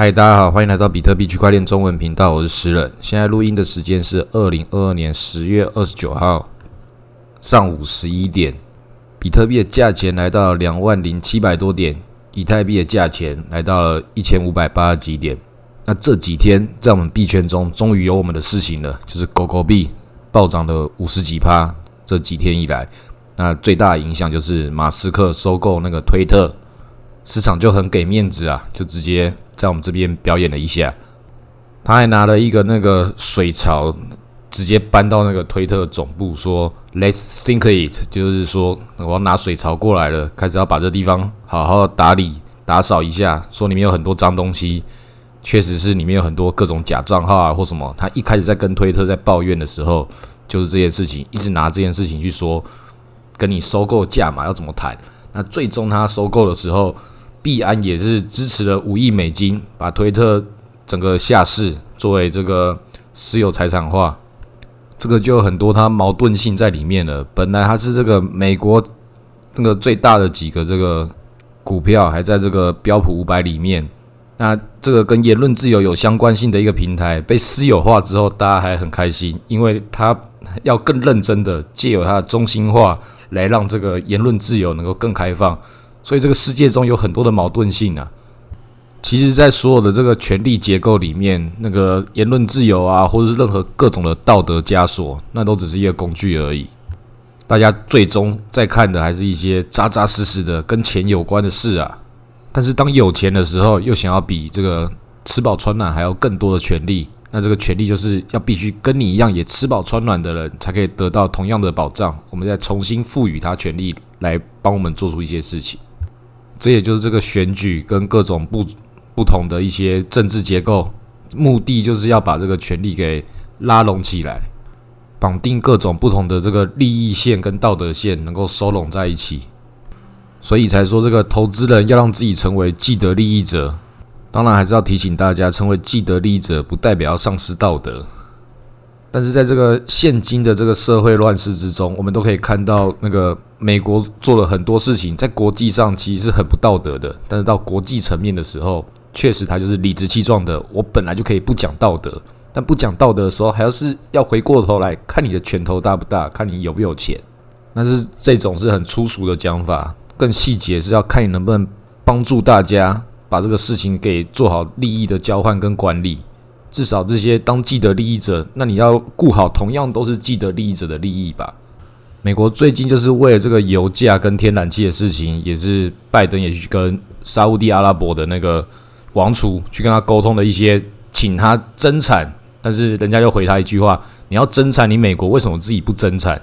嗨，大家好，欢迎来到比特币区块链中文频道，我是石人。现在录音的时间是二零二二年十月二十九号上午十一点，比特币的价钱来到两万零七百多点，以太币的价钱来到了一千五百八十几点。那这几天在我们币圈中，终于有我们的事情了，就是狗狗币暴涨了五十几趴。这几天以来，那最大的影响就是马斯克收购那个推特，市场就很给面子啊，就直接。在我们这边表演了一下，他还拿了一个那个水槽，直接搬到那个推特总部，说 “Let's think it”，就是说我要拿水槽过来了，开始要把这地方好好打理打扫一下。说里面有很多脏东西，确实是里面有很多各种假账号啊或什么。他一开始在跟推特在抱怨的时候，就是这件事情，一直拿这件事情去说，跟你收购价嘛要怎么谈。那最终他收购的时候。币安也是支持了五亿美金，把推特整个下市作为这个私有财产化，这个就很多它矛盾性在里面了。本来它是这个美国那个最大的几个这个股票，还在这个标普五百里面，那这个跟言论自由有相关性的一个平台被私有化之后，大家还很开心，因为它要更认真的借由它的中心化来让这个言论自由能够更开放。所以这个世界中有很多的矛盾性啊。其实，在所有的这个权力结构里面，那个言论自由啊，或者是任何各种的道德枷锁，那都只是一个工具而已。大家最终在看的还是一些扎扎实实的跟钱有关的事啊。但是，当有钱的时候，又想要比这个吃饱穿暖还要更多的权利，那这个权利就是要必须跟你一样也吃饱穿暖的人才可以得到同样的保障。我们再重新赋予他权利，来帮我们做出一些事情。这也就是这个选举跟各种不不同的一些政治结构，目的就是要把这个权力给拉拢起来，绑定各种不同的这个利益线跟道德线，能够收拢在一起。所以才说这个投资人要让自己成为既得利益者，当然还是要提醒大家，成为既得利益者不代表要丧失道德。但是在这个现今的这个社会乱世之中，我们都可以看到，那个美国做了很多事情，在国际上其实是很不道德的。但是到国际层面的时候，确实他就是理直气壮的。我本来就可以不讲道德，但不讲道德的时候，还要是要回过头来看你的拳头大不大，看你有没有钱。但是这种是很粗俗的讲法，更细节是要看你能不能帮助大家把这个事情给做好利益的交换跟管理。至少这些当既得利益者，那你要顾好同样都是既得利益者的利益吧。美国最近就是为了这个油价跟天然气的事情，也是拜登也去跟沙地阿拉伯的那个王储去跟他沟通的一些，请他增产，但是人家又回他一句话：你要增产，你美国为什么自己不增产？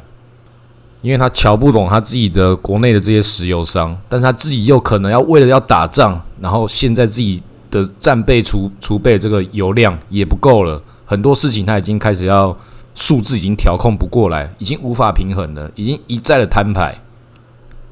因为他瞧不懂他自己的国内的这些石油商，但是他自己又可能要为了要打仗，然后现在自己。的战备储储备这个油量也不够了，很多事情它已经开始要数字已经调控不过来，已经无法平衡了，已经一再的摊牌。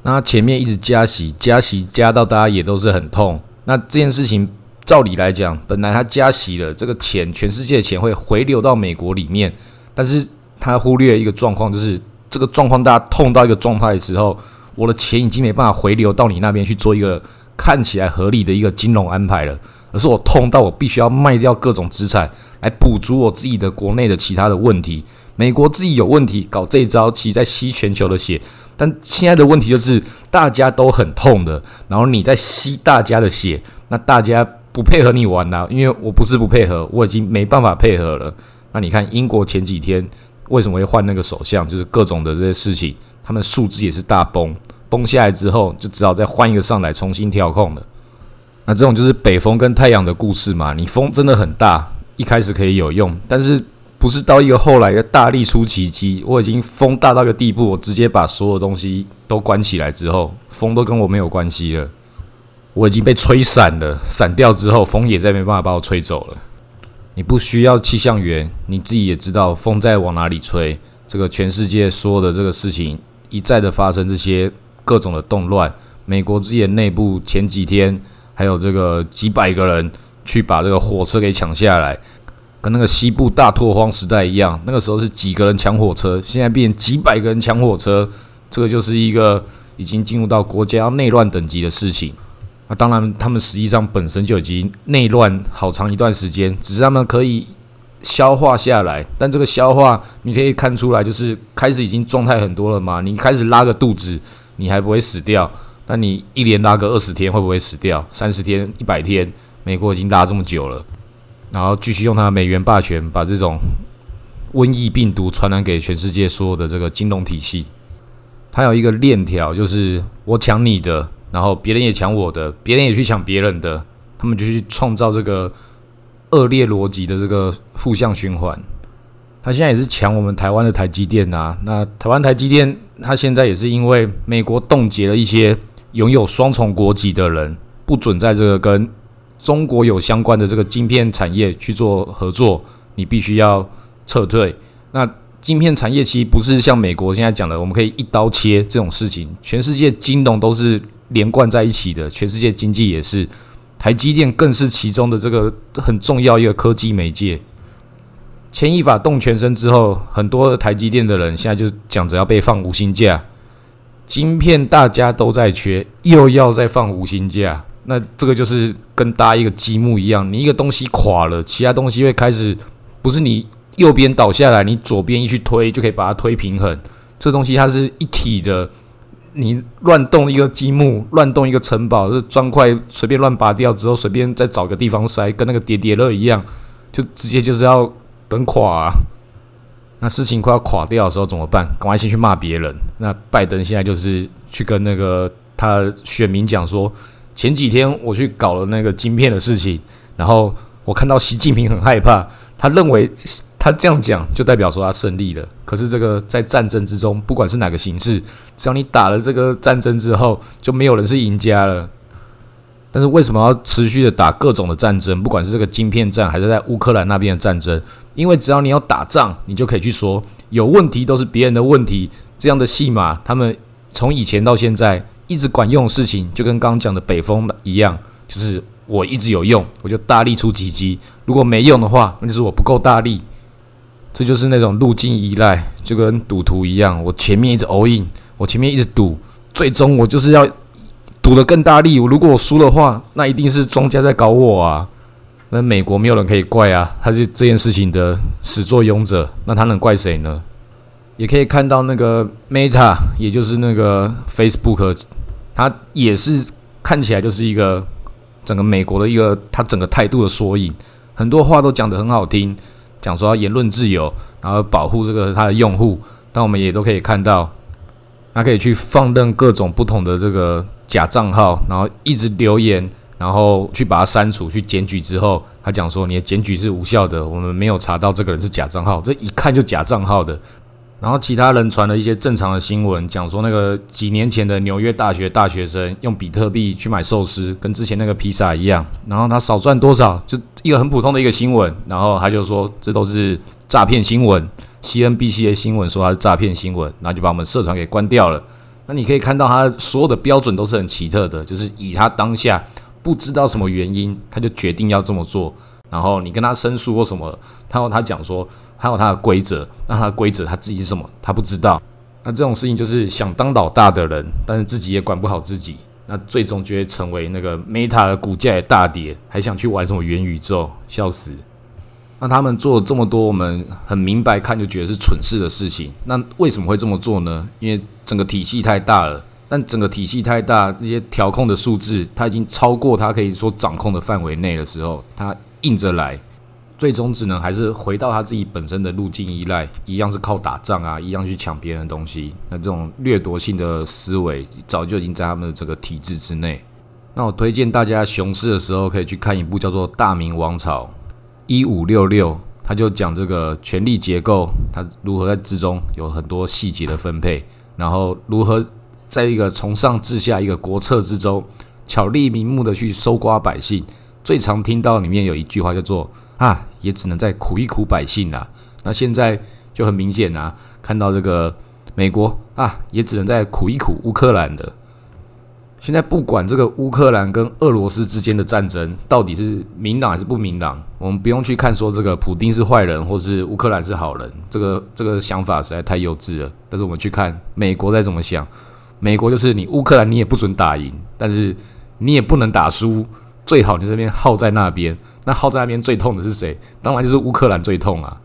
那前面一直加息，加息加到大家也都是很痛。那这件事情照理来讲，本来它加息了，这个钱全世界的钱会回流到美国里面，但是他忽略一个状况，就是这个状况大家痛到一个状态的时候，我的钱已经没办法回流到你那边去做一个。看起来合理的一个金融安排了，而是我痛到我必须要卖掉各种资产来补足我自己的国内的其他的问题。美国自己有问题，搞这一招，其实在吸全球的血。但现在的问题就是大家都很痛的，然后你在吸大家的血，那大家不配合你玩呐？因为我不是不配合，我已经没办法配合了。那你看英国前几天为什么会换那个首相？就是各种的这些事情，他们素质也是大崩。崩下来之后，就只好再换一个上来重新调控了。那这种就是北风跟太阳的故事嘛。你风真的很大，一开始可以有用，但是不是到一个后来的大力出奇迹？我已经风大到一个地步，我直接把所有东西都关起来之后，风都跟我没有关系了。我已经被吹散了，散掉之后，风也再没办法把我吹走了。你不需要气象员，你自己也知道风在往哪里吹。这个全世界所有的这个事情一再的发生，这些。各种的动乱，美国自己内部前几天还有这个几百个人去把这个火车给抢下来，跟那个西部大拓荒时代一样，那个时候是几个人抢火车，现在变几百个人抢火车，这个就是一个已经进入到国家内乱等级的事情。啊，当然他们实际上本身就已经内乱好长一段时间，只是他们可以消化下来。但这个消化你可以看出来，就是开始已经状态很多了嘛。你开始拉个肚子，你还不会死掉。那你一连拉个二十天，会不会死掉？三十天、一百天，美国已经拉这么久了，然后继续用它的美元霸权，把这种瘟疫病毒传染给全世界所有的这个金融体系。它有一个链条，就是我抢你的，然后别人也抢我的，别人也去抢别人的，他们就去创造这个恶劣逻辑的这个负向循环。他现在也是抢我们台湾的台积电啊，那台湾台积电，它现在也是因为美国冻结了一些。拥有双重国籍的人不准在这个跟中国有相关的这个晶片产业去做合作，你必须要撤退。那晶片产业其实不是像美国现在讲的，我们可以一刀切这种事情。全世界金融都是连贯在一起的，全世界经济也是，台积电更是其中的这个很重要一个科技媒介。牵一发动全身之后，很多台积电的人现在就讲着要被放无薪假。晶片大家都在缺，又要再放无薪假，那这个就是跟搭一个积木一样，你一个东西垮了，其他东西会开始不是你右边倒下来，你左边一去推就可以把它推平衡。这东西它是一体的，你乱动一个积木，乱动一个城堡，这砖块随便乱拔掉之后，随便再找个地方塞，跟那个叠叠乐一样，就直接就是要等垮。那事情快要垮掉的时候怎么办？赶快先去骂别人。那拜登现在就是去跟那个他选民讲说，前几天我去搞了那个晶片的事情，然后我看到习近平很害怕，他认为他这样讲就代表说他胜利了。可是这个在战争之中，不管是哪个形式，只要你打了这个战争之后，就没有人是赢家了。但是为什么要持续的打各种的战争？不管是这个晶片战，还是在乌克兰那边的战争，因为只要你要打仗，你就可以去说有问题都是别人的问题。这样的戏码，他们从以前到现在一直管用的事情，就跟刚刚讲的北风一样，就是我一直有用，我就大力出奇迹；如果没用的话，那就是我不够大力。这就是那种路径依赖，就跟赌徒一样，我前面一直 all in，我前面一直赌，最终我就是要。赌的更大力，如果我输的话，那一定是庄家在搞我啊！那美国没有人可以怪啊，他是这件事情的始作俑者，那他能怪谁呢？也可以看到那个 Meta，也就是那个 Facebook，它也是看起来就是一个整个美国的一个它整个态度的缩影，很多话都讲得很好听，讲说言论自由，然后保护这个它的用户，但我们也都可以看到，它可以去放任各种不同的这个。假账号，然后一直留言，然后去把它删除，去检举之后，他讲说你的检举是无效的，我们没有查到这个人是假账号，这一看就假账号的。然后其他人传了一些正常的新闻，讲说那个几年前的纽约大学大学生用比特币去买寿司，跟之前那个披萨一样，然后他少赚多少，就一个很普通的一个新闻，然后他就说这都是诈骗新闻，CNBC 的新闻说他是诈骗新闻，然后就把我们社团给关掉了。那你可以看到，他所有的标准都是很奇特的，就是以他当下不知道什么原因，他就决定要这么做。然后你跟他申诉或什么，他有他讲说，他有他的规则，那他的规则他自己是什么，他不知道。那这种事情就是想当老大的人，但是自己也管不好自己，那最终就会成为那个 Meta 的股价也大跌，还想去玩什么元宇宙，笑死。那他们做了这么多，我们很明白看就觉得是蠢事的事情。那为什么会这么做呢？因为整个体系太大了。但整个体系太大，那些调控的数字，它已经超过它可以说掌控的范围内的时候，它硬着来，最终只能还是回到他自己本身的路径依赖，一样是靠打仗啊，一样去抢别人的东西。那这种掠夺性的思维，早就已经在他们的这个体制之内。那我推荐大家熊市的时候，可以去看一部叫做《大明王朝》。一五六六，他就讲这个权力结构，它如何在之中有很多细节的分配，然后如何在一个从上至下一个国策之中，巧立名目的去搜刮百姓。最常听到里面有一句话叫做“啊，也只能再苦一苦百姓啦。”那现在就很明显啊，看到这个美国啊，也只能再苦一苦乌克兰的。现在不管这个乌克兰跟俄罗斯之间的战争到底是明朗还是不明朗，我们不用去看说这个普丁是坏人或是乌克兰是好人，这个这个想法实在太幼稚了。但是我们去看美国在怎么想，美国就是你乌克兰你也不准打赢，但是你也不能打输，最好你这边耗在那边。那耗在那边最痛的是谁？当然就是乌克兰最痛啊。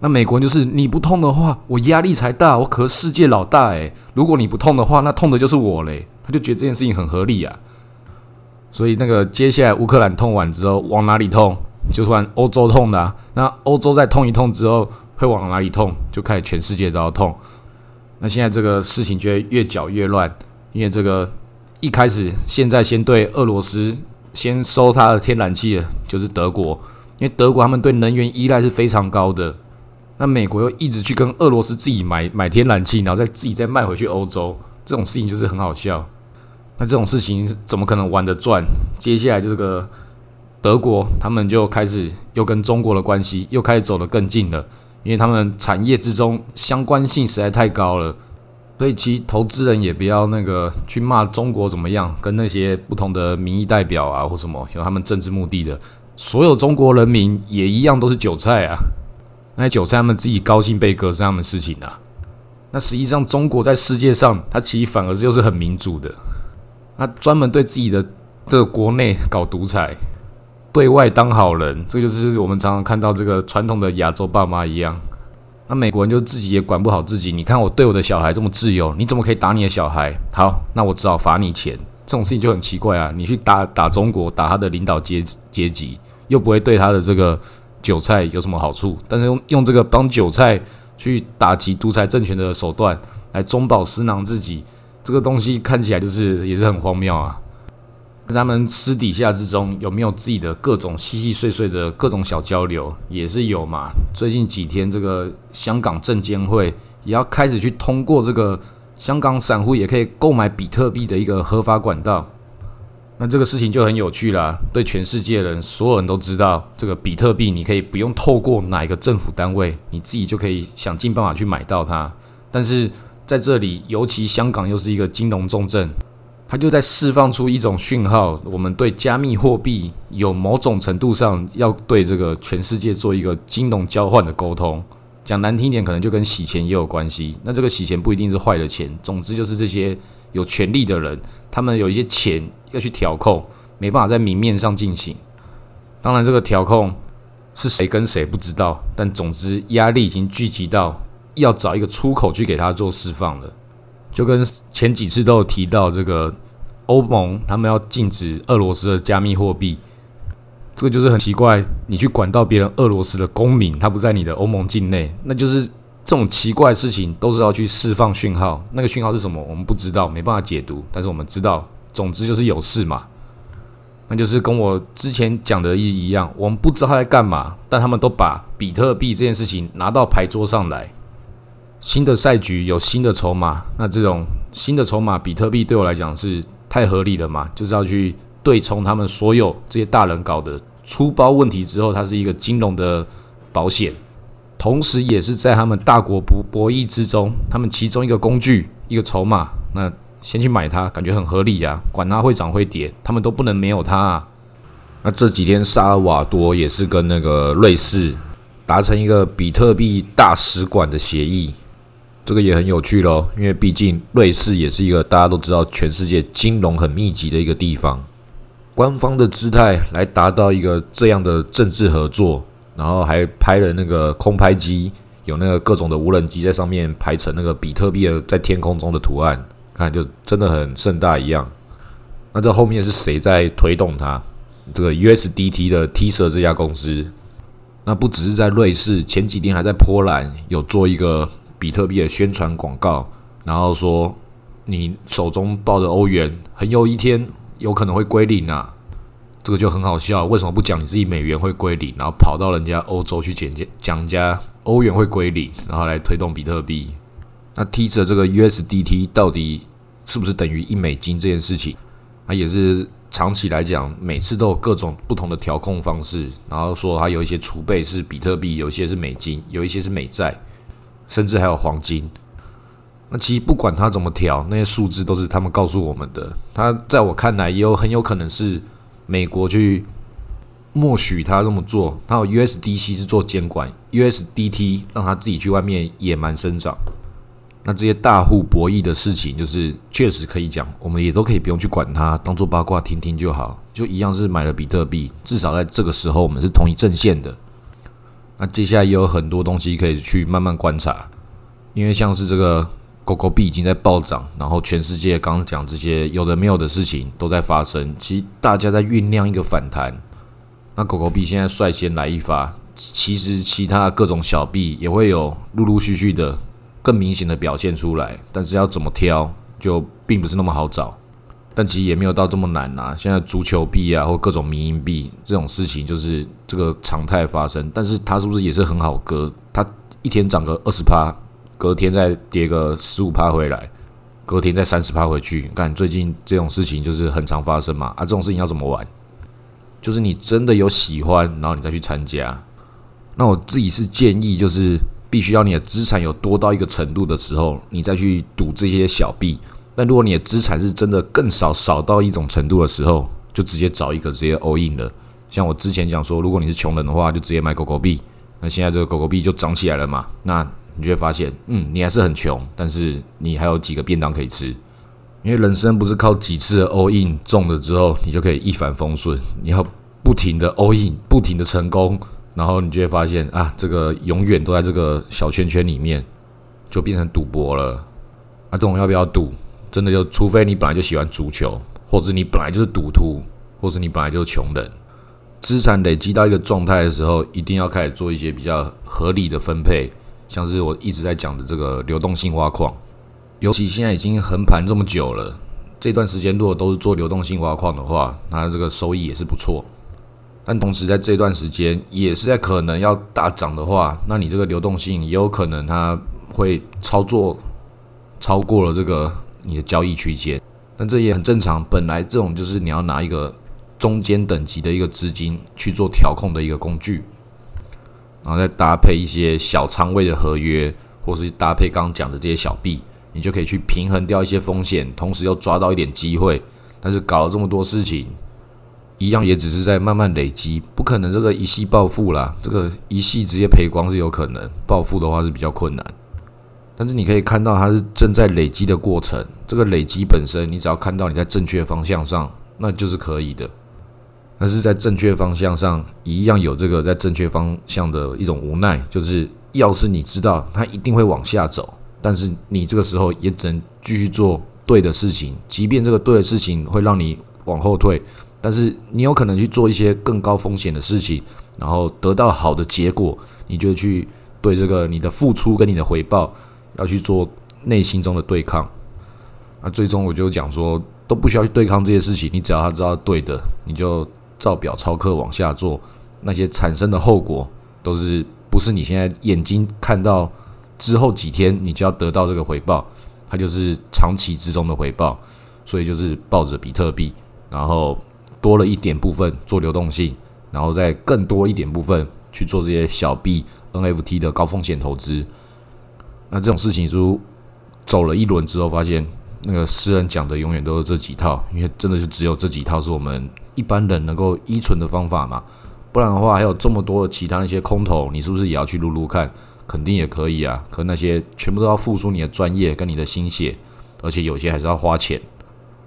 那美国就是你不痛的话，我压力才大，我可是世界老大诶。如果你不痛的话，那痛的就是我嘞。他就觉得这件事情很合理啊。所以那个接下来乌克兰痛完之后，往哪里痛？就算欧洲痛的。那欧洲再痛一痛之后，会往哪里痛？就开始全世界都要痛。那现在这个事情就会越搅越乱，因为这个一开始现在先对俄罗斯先收他的天然气的，就是德国，因为德国他们对能源依赖是非常高的。那美国又一直去跟俄罗斯自己买买天然气，然后再自己再卖回去欧洲，这种事情就是很好笑。那这种事情怎么可能玩得转？接下来就这个德国，他们就开始又跟中国的关系又开始走得更近了。因为他们产业之中相关性实在太高了，所以其投资人也不要那个去骂中国怎么样，跟那些不同的民意代表啊或什么有他们政治目的的，所有中国人民也一样都是韭菜啊。那些韭菜他们自己高兴被割是他们事情啊。那实际上中国在世界上，它其实反而就是很民主的，他专门对自己的这个国内搞独裁。对外当好人，这就是我们常常看到这个传统的亚洲爸妈一样。那美国人就自己也管不好自己。你看我对我的小孩这么自由，你怎么可以打你的小孩？好，那我只好罚你钱。这种事情就很奇怪啊！你去打打中国，打他的领导阶阶级，又不会对他的这个韭菜有什么好处。但是用用这个帮韭菜去打击独裁政权的手段来中饱私囊自己，这个东西看起来就是也是很荒谬啊。跟他们私底下之中有没有自己的各种细细碎碎的各种小交流，也是有嘛？最近几天，这个香港证监会也要开始去通过这个香港散户也可以购买比特币的一个合法管道。那这个事情就很有趣了，对全世界人，所有人都知道，这个比特币你可以不用透过哪一个政府单位，你自己就可以想尽办法去买到它。但是在这里，尤其香港又是一个金融重镇。它就在释放出一种讯号，我们对加密货币有某种程度上要对这个全世界做一个金融交换的沟通。讲难听点，可能就跟洗钱也有关系。那这个洗钱不一定是坏的钱，总之就是这些有权利的人，他们有一些钱要去调控，没办法在明面上进行。当然，这个调控是谁跟谁不知道，但总之压力已经聚集到要找一个出口去给他做释放了。就跟前几次都有提到，这个欧盟他们要禁止俄罗斯的加密货币，这个就是很奇怪。你去管到别人俄罗斯的公民，他不在你的欧盟境内，那就是这种奇怪的事情都是要去释放讯号。那个讯号是什么？我们不知道，没办法解读。但是我们知道，总之就是有事嘛。那就是跟我之前讲的一一样，我们不知道他在干嘛，但他们都把比特币这件事情拿到牌桌上来。新的赛局有新的筹码，那这种新的筹码，比特币对我来讲是太合理了嘛？就是要去对冲他们所有这些大人搞的粗包问题之后，它是一个金融的保险，同时也是在他们大国博博弈之中，他们其中一个工具、一个筹码。那先去买它，感觉很合理呀，管它会涨会跌，他们都不能没有它。啊。那这几天萨尔瓦多也是跟那个瑞士达成一个比特币大使馆的协议。这个也很有趣喽，因为毕竟瑞士也是一个大家都知道全世界金融很密集的一个地方。官方的姿态来达到一个这样的政治合作，然后还拍了那个空拍机，有那个各种的无人机在上面排成那个比特币的在天空中的图案，看就真的很盛大一样。那这后面是谁在推动它？这个 USDT 的 T 社这家公司，那不只是在瑞士，前几天还在波兰有做一个。比特币的宣传广告，然后说你手中抱着欧元，很有一天有可能会归零啊，这个就很好笑。为什么不讲你自己美元会归零，然后跑到人家欧洲去讲讲人家欧元会归零，然后来推动比特币？那 T 着这个 USDT 到底是不是等于一美金这件事情，它也是长期来讲，每次都有各种不同的调控方式，然后说它有一些储备是比特币，有一些是美金，有一些是美债。甚至还有黄金，那其实不管他怎么调，那些数字都是他们告诉我们的。他在我看来，也有很有可能是美国去默许他这么做。他有 USDC 是做监管，USDT 让他自己去外面野蛮生长。那这些大户博弈的事情，就是确实可以讲，我们也都可以不用去管它，当做八卦听听就好。就一样是买了比特币，至少在这个时候我们是同一阵线的。那接下来也有很多东西可以去慢慢观察，因为像是这个狗狗币已经在暴涨，然后全世界刚刚讲这些有的没有的事情都在发生，其大家在酝酿一个反弹。那狗狗币现在率先来一发，其实其他各种小币也会有陆陆续续的。更明显的表现出来，但是要怎么挑就并不是那么好找，但其实也没有到这么难啊。现在足球币啊，或各种民营币这种事情，就是这个常态发生。但是它是不是也是很好割？它一天涨个二十趴，隔天再跌个十五趴回来，隔天再三十趴回去。看最近这种事情就是很常发生嘛。啊，这种事情要怎么玩？就是你真的有喜欢，然后你再去参加。那我自己是建议就是。必须要你的资产有多到一个程度的时候，你再去赌这些小币。但如果你的资产是真的更少，少到一种程度的时候，就直接找一个直接 all in 了。像我之前讲说，如果你是穷人的话，就直接买狗狗币。那现在这个狗狗币就涨起来了嘛？那你就会发现，嗯，你还是很穷，但是你还有几个便当可以吃。因为人生不是靠几次 all in 中了之后，你就可以一帆风顺。你要不停的 all in，不停的成功。然后你就会发现啊，这个永远都在这个小圈圈里面，就变成赌博了。啊，这种要不要赌？真的就除非你本来就喜欢足球，或者你本来就是赌徒，或者你本来就是穷人，资产累积到一个状态的时候，一定要开始做一些比较合理的分配。像是我一直在讲的这个流动性挖矿，尤其现在已经横盘这么久了，这段时间如果都是做流动性挖矿的话，那这个收益也是不错。但同时，在这段时间也是在可能要大涨的话，那你这个流动性也有可能它会操作超过了这个你的交易区间，但这也很正常。本来这种就是你要拿一个中间等级的一个资金去做调控的一个工具，然后再搭配一些小仓位的合约，或是搭配刚刚讲的这些小币，你就可以去平衡掉一些风险，同时又抓到一点机会。但是搞了这么多事情。一样也只是在慢慢累积，不可能这个一系暴富啦。这个一系直接赔光是有可能，暴富的话是比较困难。但是你可以看到它是正在累积的过程，这个累积本身，你只要看到你在正确方向上，那就是可以的。但是在正确方向上，一样有这个在正确方向的一种无奈，就是要是你知道它一定会往下走，但是你这个时候也只能继续做对的事情，即便这个对的事情会让你往后退。但是你有可能去做一些更高风险的事情，然后得到好的结果，你就去对这个你的付出跟你的回报要去做内心中的对抗。那最终我就讲说，都不需要去对抗这些事情，你只要他知道对的，你就照表抄课往下做，那些产生的后果都是不是你现在眼睛看到之后几天你就要得到这个回报，它就是长期之中的回报，所以就是抱着比特币，然后。多了一点部分做流动性，然后再更多一点部分去做这些小币 NFT 的高风险投资。那这种事情，如走了一轮之后，发现那个诗人讲的永远都是这几套，因为真的是只有这几套是我们一般人能够依存的方法嘛。不然的话，还有这么多的其他那些空头，你是不是也要去撸撸看？肯定也可以啊。可那些全部都要付出你的专业跟你的心血，而且有些还是要花钱，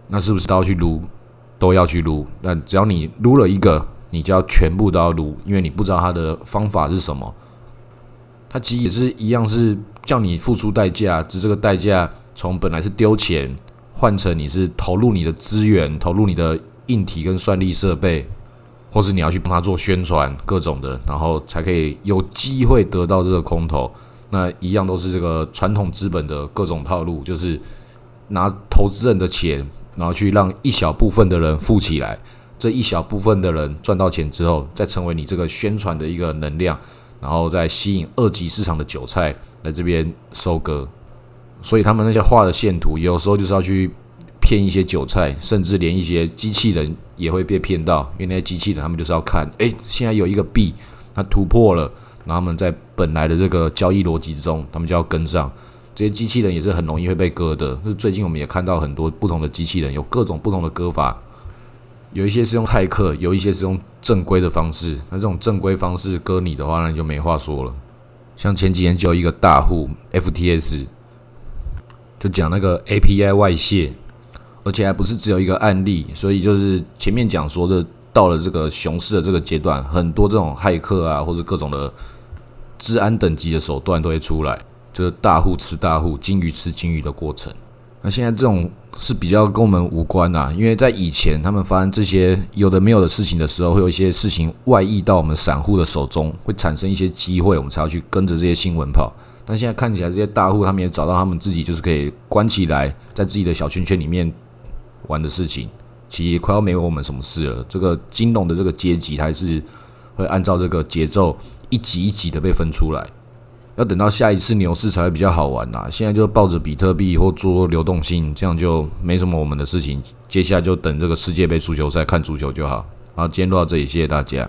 那是不是都要去撸？都要去撸，那只要你撸了一个，你就要全部都要撸，因为你不知道它的方法是什么。它其实也是一样，是叫你付出代价，只这个代价从本来是丢钱，换成你是投入你的资源，投入你的硬体跟算力设备，或是你要去帮他做宣传各种的，然后才可以有机会得到这个空投。那一样都是这个传统资本的各种套路，就是拿投资人的钱。然后去让一小部分的人富起来，这一小部分的人赚到钱之后，再成为你这个宣传的一个能量，然后再吸引二级市场的韭菜来这边收割。所以他们那些画的线图，有时候就是要去骗一些韭菜，甚至连一些机器人也会被骗到，因为那些机器人他们就是要看，哎，现在有一个币它突破了，然后他们在本来的这个交易逻辑之中，他们就要跟上。这些机器人也是很容易会被割的。是最近我们也看到很多不同的机器人，有各种不同的割法。有一些是用骇客，有一些是用正规的方式。那这种正规方式割你的话，那你就没话说了。像前几年就有一个大户 FTS，就讲那个 API 外泄，而且还不是只有一个案例，所以就是前面讲说这到了这个熊市的这个阶段，很多这种骇客啊，或者各种的治安等级的手段都会出来，就是大户吃大户、金鱼吃金鱼的过程。那现在这种是比较跟我们无关呐，因为在以前他们发生这些有的没有的事情的时候，会有一些事情外溢到我们散户的手中，会产生一些机会，我们才要去跟着这些新闻跑。但现在看起来，这些大户他们也找到他们自己就是可以关起来，在自己的小圈圈里面玩的事情，其实快要没有我们什么事了。这个金融的这个阶级还是会按照这个节奏一级一级的被分出来。要等到下一次牛市才会比较好玩呐！现在就抱着比特币或做流动性，这样就没什么我们的事情。接下来就等这个世界杯足球赛看足球就好。好，今天录到这里，谢谢大家。